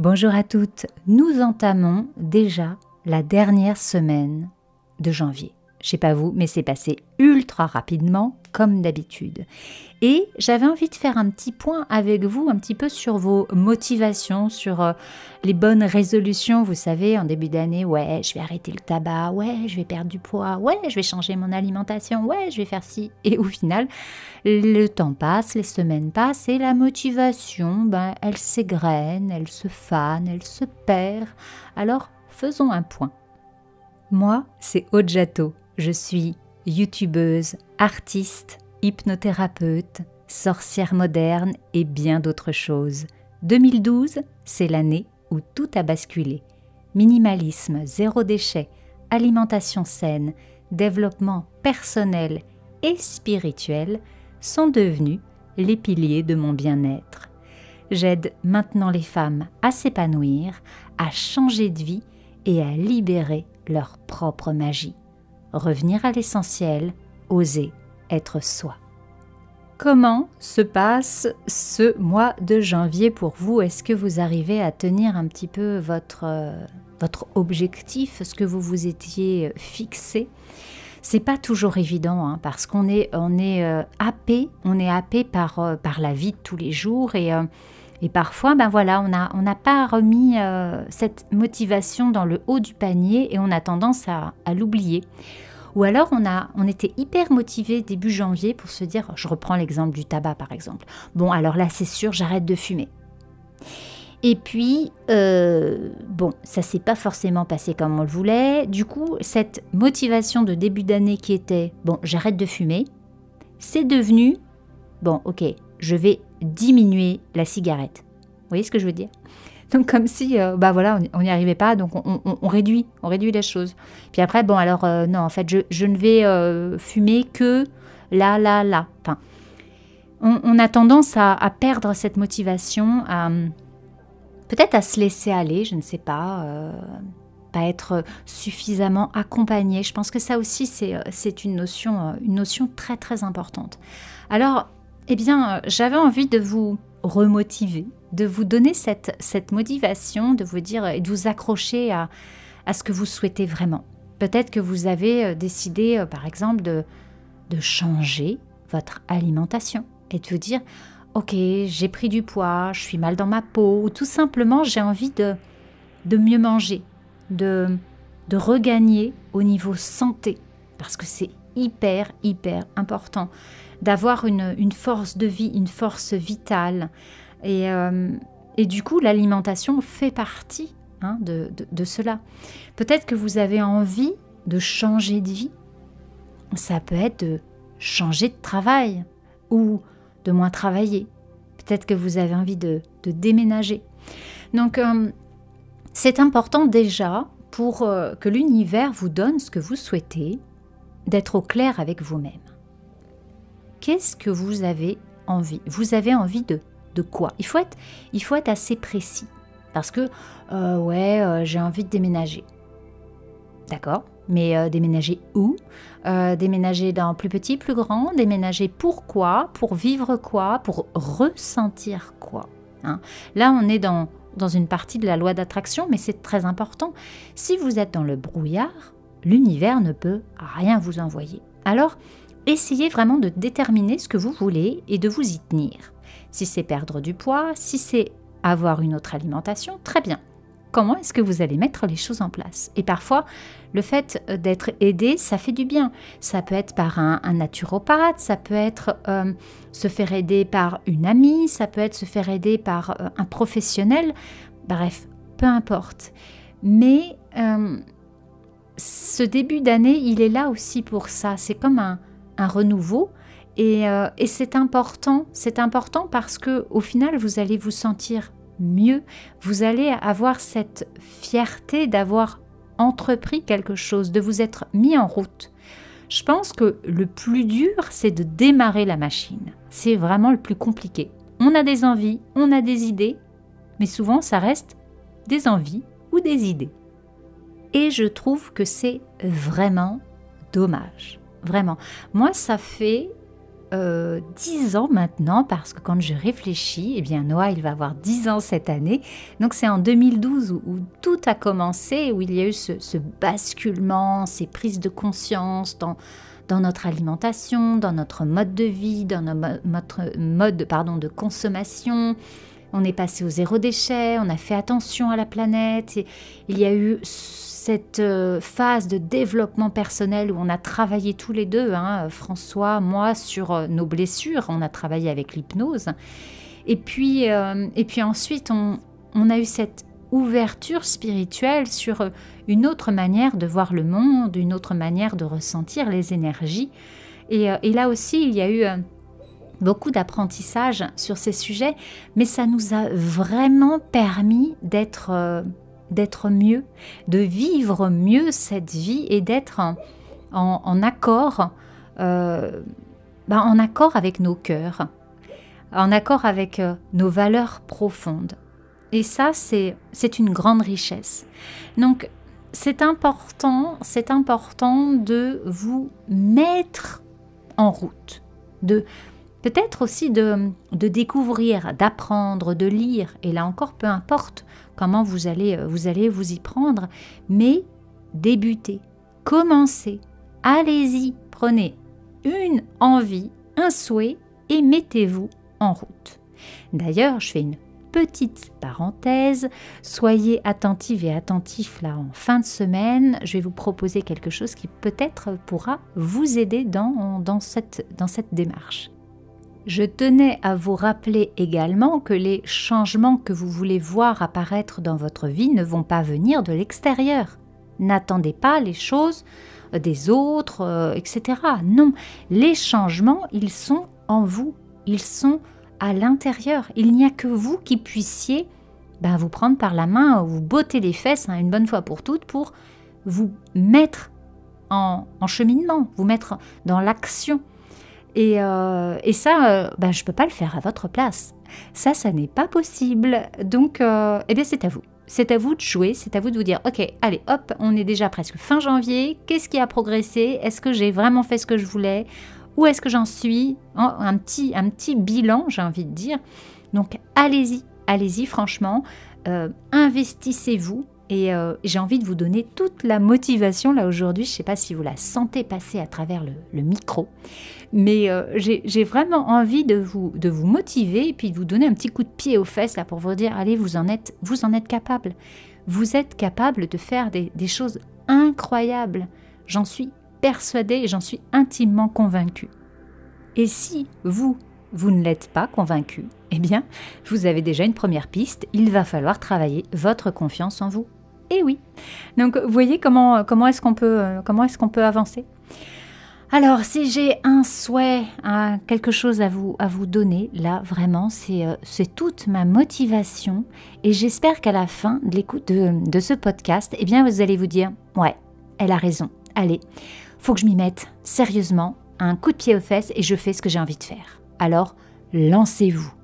Bonjour à toutes, nous entamons déjà la dernière semaine de janvier. Je sais pas vous, mais c'est passé ultra rapidement, comme d'habitude. Et j'avais envie de faire un petit point avec vous, un petit peu sur vos motivations, sur euh, les bonnes résolutions. Vous savez, en début d'année, ouais, je vais arrêter le tabac, ouais, je vais perdre du poids, ouais, je vais changer mon alimentation, ouais, je vais faire ci. Et au final, le temps passe, les semaines passent, et la motivation, ben, elle s'égrène, elle se fane, elle se perd. Alors, faisons un point. Moi, c'est Ojato. Je suis youtubeuse, artiste, hypnothérapeute, sorcière moderne et bien d'autres choses. 2012, c'est l'année où tout a basculé. Minimalisme, zéro déchet, alimentation saine, développement personnel et spirituel sont devenus les piliers de mon bien-être. J'aide maintenant les femmes à s'épanouir, à changer de vie et à libérer leur propre magie revenir à l'essentiel, oser être soi. Comment se passe ce mois de janvier pour vous? Est-ce que vous arrivez à tenir un petit peu votre, euh, votre objectif, ce que vous vous étiez fixé? C'est pas toujours évident hein, parce qu'on est, on est euh, happé, on est happé par, euh, par la vie de tous les jours et et parfois, ben voilà, on n'a on pas remis euh, cette motivation dans le haut du panier et on a tendance à, l'oublier. Ou alors on, a, on était hyper motivé début janvier pour se dire, je reprends l'exemple du tabac par exemple. Bon, alors là c'est sûr, j'arrête de fumer. Et puis, euh, bon, ça s'est pas forcément passé comme on le voulait. Du coup, cette motivation de début d'année qui était, bon, j'arrête de fumer, c'est devenu, bon, ok, je vais diminuer la cigarette. Vous voyez ce que je veux dire? Donc comme si, euh, bah voilà, on n'y arrivait pas, donc on, réduit, on réduit les choses. Puis après, bon alors euh, non, en fait, je, ne vais euh, fumer que là, là, là. On, a tendance à, perdre cette motivation, peut-être à se laisser aller, je ne sais pas, pas être suffisamment accompagné. Je pense que ça aussi, c'est une notion, une notion très très importante. Alors, eh bien, euh, j'avais envie de vous remotiver, de vous donner cette, cette motivation, de vous dire et de vous accrocher à, à ce que vous souhaitez vraiment. Peut-être que vous avez euh, décidé, euh, par exemple, de, de changer votre alimentation et de vous dire, ok, j'ai pris du poids, je suis mal dans ma peau, ou tout simplement j'ai envie de, de mieux manger, de, de regagner au niveau santé, parce que c'est hyper, hyper important d'avoir une, force de vie, une force vitale. Et, euh, du coup, l'alimentation fait partie hein, de, cela. Peut-être que vous avez envie de changer de vie. Ça peut être de changer de travail ou de moins travailler. Peut-être que vous avez envie de, de déménager. Donc, euh, c'est important déjà pour euh, que l'univers vous donne ce que vous souhaitez, d'être au clair avec vous-même qu'est-ce que vous avez envie? Vous avez envie de, de quoi? Il faut, être, il faut être assez précis. Parce que, euh, ouais, euh, j'ai envie de déménager. D'accord? Mais euh, déménager où? Déménager dans plus petit, plus grand? Déménager pourquoi Pour vivre quoi? Pour ressentir quoi? Hein? Là, on est dans, dans une partie de la loi d'attraction, mais c'est très important. Si vous êtes dans le brouillard, l'univers ne peut rien vous envoyer. Alors, essayez vraiment de déterminer ce que vous voulez et de vous y tenir. Si c'est perdre du poids, si c'est avoir une autre alimentation, très bien. Comment est-ce que vous allez mettre les choses en place? Et parfois, le fait d'être aidé, ça fait du bien. Ça peut être par un, naturopathe, ça peut être euh, se faire aider par une amie, ça peut être se faire aider par euh, un professionnel. Bref, peu importe. Mais euh, ce début d'année, il est là aussi pour ça. C'est comme un, un renouveau. Euh, et, c'est important, c'est important parce que au final, vous allez vous sentir mieux, vous allez avoir cette fierté d'avoir entrepris quelque chose, de vous être mis en route. Je pense que le plus dur, c'est de démarrer la machine. C'est vraiment le plus compliqué. On a des envies, on a des idées, mais souvent ça reste des envies ou des idées. Et je trouve que c'est vraiment dommage. Vraiment. Moi, ça fait euh, 10 ans maintenant, parce que quand je réfléchis, eh bien Noah, il va avoir 10 ans cette année. Donc c'est en 2012 où, tout a commencé, où il y a eu ce, basculement, ces prises de conscience dans, dans notre alimentation, dans notre mode de vie, dans notre mode pardon, de consommation. On est passé au zéro déchet, on a fait attention à la planète. Et il y a eu cette euh, phase de développement personnel où on a travaillé tous les deux, hein, François, moi, sur euh, nos blessures, on a travaillé avec l'hypnose. Et puis, euh, et puis ensuite, on, a eu cette ouverture spirituelle sur une autre manière de voir le monde, une autre manière de ressentir les énergies. Et, et là aussi, il y a eu beaucoup d'apprentissage sur ces sujets, mais ça nous a vraiment permis d'être d'être mieux, de vivre mieux cette vie et d'être en, accord, euh, ben, en accord avec nos cœurs, en accord avec euh, nos valeurs profondes. Et ça, c'est une grande richesse. Donc, c'est important, c'est important de vous mettre en route, de peut-être aussi de, de découvrir, d'apprendre, de lire, et là encore, peu importe comment vous allez, euh, vous allez vous y prendre, mais débutez, commencez, allez-y, prenez une envie, un souhait et mettez-vous en route. D'ailleurs, je fais une petite parenthèse. Soyez attentive et attentifs là en fin de semaine. Je vais vous proposer quelque chose qui peut-être pourra vous aider dans, dans cette démarche. Je tenais à vous rappeler également que les changements que vous voulez voir apparaître dans votre vie ne vont pas venir de l'extérieur. N'attendez pas les choses des autres, euh, etc. Non, les changements, ils sont en vous, ils sont à l'intérieur. Il n'y a que vous qui puissiez ben, vous prendre par la main, vous botter les fesses hein, une bonne fois pour toutes pour vous mettre en cheminement, vous mettre dans l'action. Euh, et, ça, euh, ben, je ne peux pas le faire à votre place. Ça, ça n'est pas possible. Donc, euh, eh bien, c'est à vous. C'est à vous de jouer, c'est à vous de vous dire, ok, allez, hop, on est déjà presque fin janvier, qu'est-ce qui a progressé? Est-ce que j'ai vraiment fait ce que je voulais? Où est-ce que j'en suis? Un petit, un petit bilan, j'ai envie de dire. Donc, allez-y, allez-y, franchement, investissez-vous, et j'ai envie de vous donner toute la motivation là aujourd'hui. Je ne sais pas si vous la sentez passer à travers le micro. Mais euh, j'ai vraiment envie de vous, de vous motiver et puis de vous donner un petit coup de pied aux fesses là, pour vous dire, allez, vous en êtes, vous en êtes capable. Vous êtes capable de faire des, des choses incroyables. J'en suis persuadée et j'en suis intimement convaincue. Et si vous, vous ne l'êtes pas convaincu, eh bien, vous avez déjà une première piste. Il va falloir travailler votre confiance en vous. Et oui. Donc, vous voyez comment, comment est-ce qu'on peut, euh, comment est-ce qu'on peut avancer? Alors, si j'ai un souhait, quelque chose à vous, à vous donner, là, vraiment, euh, c'est toute ma motivation. Et j'espère qu'à la fin de l'écoute de, ce podcast, eh bien, vous allez vous dire, ouais, elle a raison. Allez, faut que je m'y mette sérieusement, un coup de pied aux fesses et je fais ce que j'ai envie de faire. Alors, lancez-vous.